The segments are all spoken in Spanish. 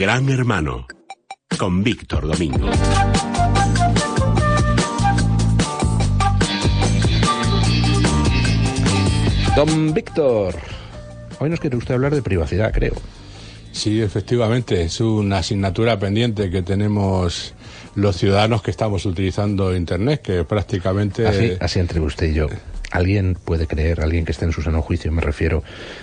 Gran Hermano con Víctor Domingo. Don Víctor, hoy nos quiere usted hablar de privacidad, creo. Sí, efectivamente, es una asignatura pendiente que tenemos los ciudadanos que estamos utilizando Internet, que prácticamente... Así, así entre usted y yo. ¿Alguien puede creer, alguien que esté en su sano juicio, me refiero,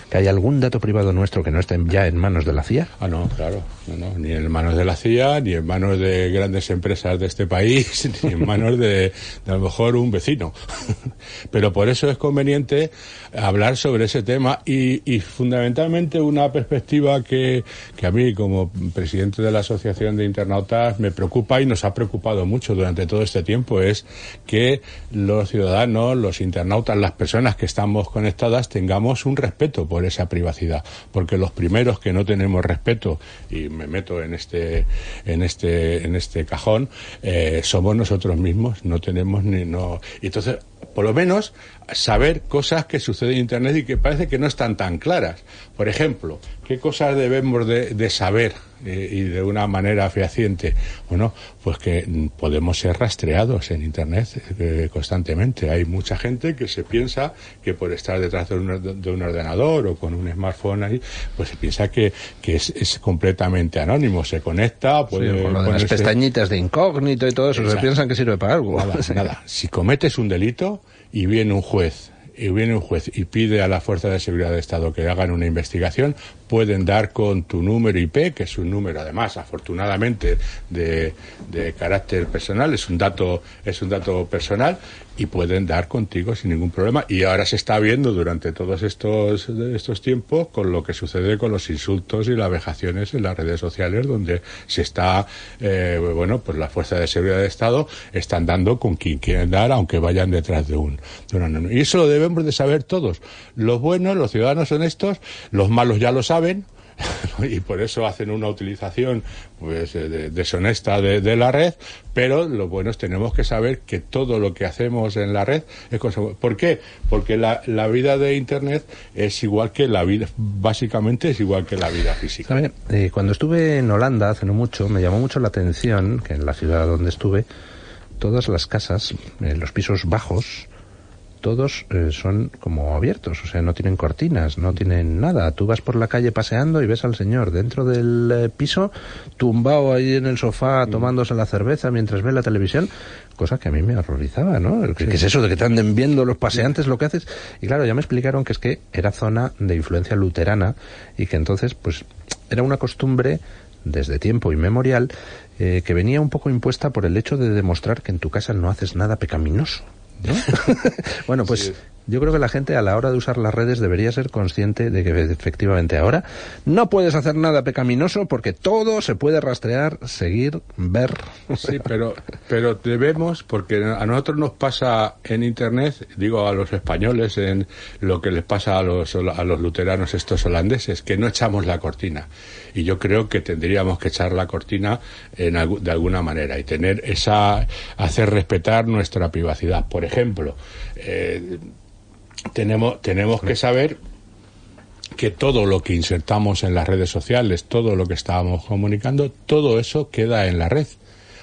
que hay algún dato privado nuestro que no esté ya en manos de la CIA? Ah, no, claro, no, no, ni en manos de la CIA, ni en manos de grandes empresas de este país, ni en manos de, a lo mejor un vecino. Pero por eso es conveniente hablar sobre ese tema y, y fundamentalmente una perspectiva que, que a mí como presidente de la Asociación de Internautas me preocupa y nos ha preocupado mucho durante todo este tiempo es que los ciudadanos, los internautas, las personas que estamos conectadas tengamos un respeto por esa privacidad, porque los primeros que no tenemos respeto y me meto en este en este en este cajón eh, somos nosotros mismos, no tenemos ni no. Entonces por lo menos saber cosas que suceden en Internet y que parece que no están tan claras. Por ejemplo, ¿qué cosas debemos de, de saber eh, y de una manera fehaciente? Bueno, pues que podemos ser rastreados en Internet eh, constantemente. Hay mucha gente que se piensa que por estar detrás de un, de un ordenador o con un smartphone ahí, pues se piensa que, que es, es, completamente anónimo. Se conecta, puede sí, con lo de las pestañitas de incógnito y todo eso, Exacto. se piensan que sirve para algo. Nada, nada. Si cometes un delito y viene un juez y viene un juez y pide a la Fuerza de Seguridad de Estado que hagan una investigación, pueden dar con tu número IP, que es un número además, afortunadamente, de, de carácter personal, es un dato, es un dato personal, y pueden dar contigo sin ningún problema. Y ahora se está viendo durante todos estos, estos tiempos con lo que sucede con los insultos y las vejaciones en las redes sociales, donde se está, eh, bueno, pues la Fuerza de Seguridad de Estado están dando con quien quieren dar, aunque vayan detrás de un, de un Y eso lo debemos de saber todos. Los buenos, los ciudadanos honestos, los malos ya lo saben, y por eso hacen una utilización pues de, deshonesta de, de, la red, pero lo bueno es tenemos que saber que todo lo que hacemos en la red es ¿Por qué? Porque la, la, vida de Internet es igual que la vida, básicamente es igual que la vida física. Eh, cuando estuve en Holanda hace no mucho, me llamó mucho la atención que en la ciudad donde estuve, todas las casas, eh, los pisos bajos, todos eh, son como abiertos, o sea, no tienen cortinas, no tienen nada. Tú vas por la calle paseando y ves al señor dentro del eh, piso, tumbado ahí en el sofá tomándose la cerveza mientras ve la televisión, cosa que a mí me horrorizaba, ¿no? ¿Qué, sí. ¿Qué, es eso de que te anden viendo los paseantes lo que haces? Y claro, ya me explicaron que es que era zona de influencia luterana y que entonces, pues, era una costumbre desde tiempo inmemorial eh, que venía un poco impuesta por el hecho de demostrar que en tu casa no haces nada pecaminoso. ¿No? bueno, pues sí. yo creo que la gente a la hora de usar las redes debería ser consciente de que efectivamente ahora no puedes hacer nada pecaminoso porque todo se puede rastrear, seguir, ver. Sí, pero, pero debemos, porque a nosotros nos pasa en Internet, digo a los españoles, en lo que les pasa a los, a los luteranos estos holandeses, que no echamos la cortina. Y yo creo que tendríamos que echar la cortina en, de alguna manera y tener esa, hacer respetar nuestra privacidad. Por ejemplo, eh, tenemos, tenemos que saber que todo lo que insertamos en las redes sociales, todo lo que estábamos comunicando, todo eso queda en la red.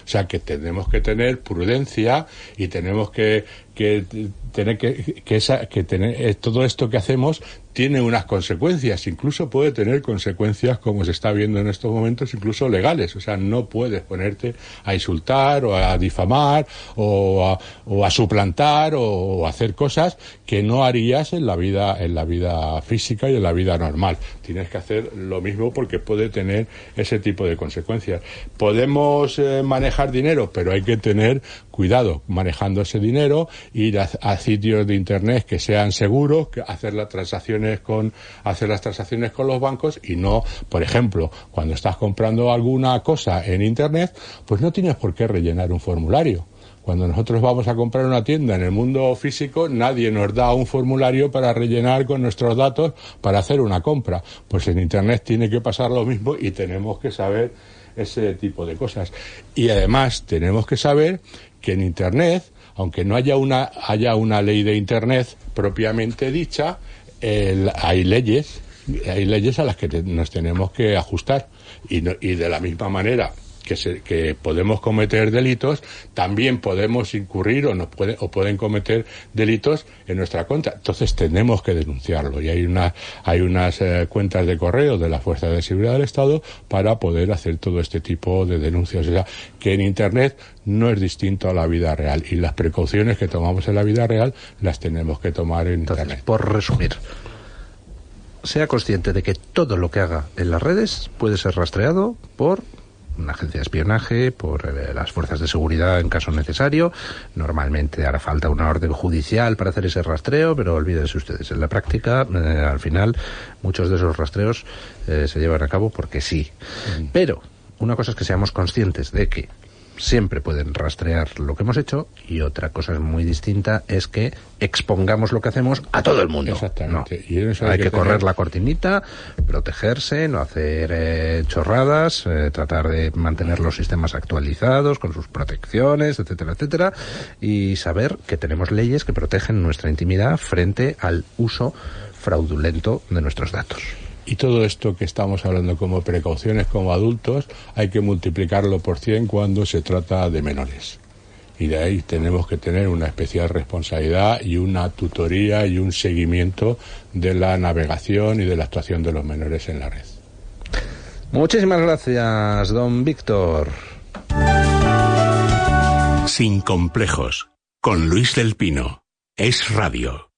O sea que tenemos que tener prudencia y tenemos que, que tener que, que, esa, que tener, eh, todo esto que hacemos tiene unas consecuencias, incluso puede tener consecuencias, como se está viendo en estos momentos, incluso legales. O sea, no puedes ponerte a insultar o a difamar o a, o a suplantar o, hacer cosas que no harías en la vida, en la vida física y en la vida normal. Tienes que hacer lo mismo porque puede tener ese tipo de consecuencias. Podemos eh, manejar dinero, pero hay que tener cuidado manejando ese dinero, ir a, a sitios de internet que sean seguros, que hacer las transacciones con hacer las transacciones con los bancos y no, por ejemplo, cuando estás comprando alguna cosa en internet, pues no tienes por qué rellenar un formulario. Cuando nosotros vamos a comprar una tienda en el mundo físico, nadie nos da un formulario para rellenar con nuestros datos para hacer una compra. Pues en Internet tiene que pasar lo mismo y tenemos que saber ese tipo de cosas. Y además tenemos que saber que en Internet, aunque no haya una, haya una ley de Internet propiamente dicha, hay leyes hay leyes a las que nos tenemos que ajustar. Y, y de la misma manera que, se, que podemos cometer delitos, también podemos incurrir o, nos puede, o pueden cometer delitos en nuestra cuenta. Entonces tenemos que denunciarlo y hay, una, hay unas eh, cuentas de correo de la Fuerza de Seguridad del Estado para poder hacer todo este tipo de denuncias. O sea, que en Internet no es distinto a la vida real y las precauciones que tomamos en la vida real las tenemos que tomar en Internet. Por resumir, sea consciente de que todo lo que haga en las redes puede ser rastreado por una agencia de espionaje, por eh, las fuerzas de seguridad en caso necesario. Normalmente hará falta una orden judicial para hacer ese rastreo, pero olvídense ustedes, en la práctica, eh, al final, muchos de esos rastreos eh, se llevan a cabo porque sí. Mm. Pero una cosa es que seamos conscientes de que siempre pueden rastrear lo que hemos hecho y otra cosa muy distinta es que expongamos lo que hacemos a todo el mundo. Exactamente. hay, que, correr la cortinita, protegerse, no hacer eh, chorradas, eh, tratar de mantener los sistemas actualizados con sus protecciones, etcétera, etcétera, y saber que tenemos leyes que protegen nuestra intimidad frente al uso fraudulento de nuestros datos. Y todo esto que estamos hablando como precauciones como adultos hay que multiplicarlo por 100 cuando se trata de menores. Y de ahí tenemos que tener una especial responsabilidad y una tutoría y un seguimiento de la navegación y de la actuación de los menores en la red. Muchísimas gracias, don Víctor. Sin complejos, con Luis del Pino. Es radio.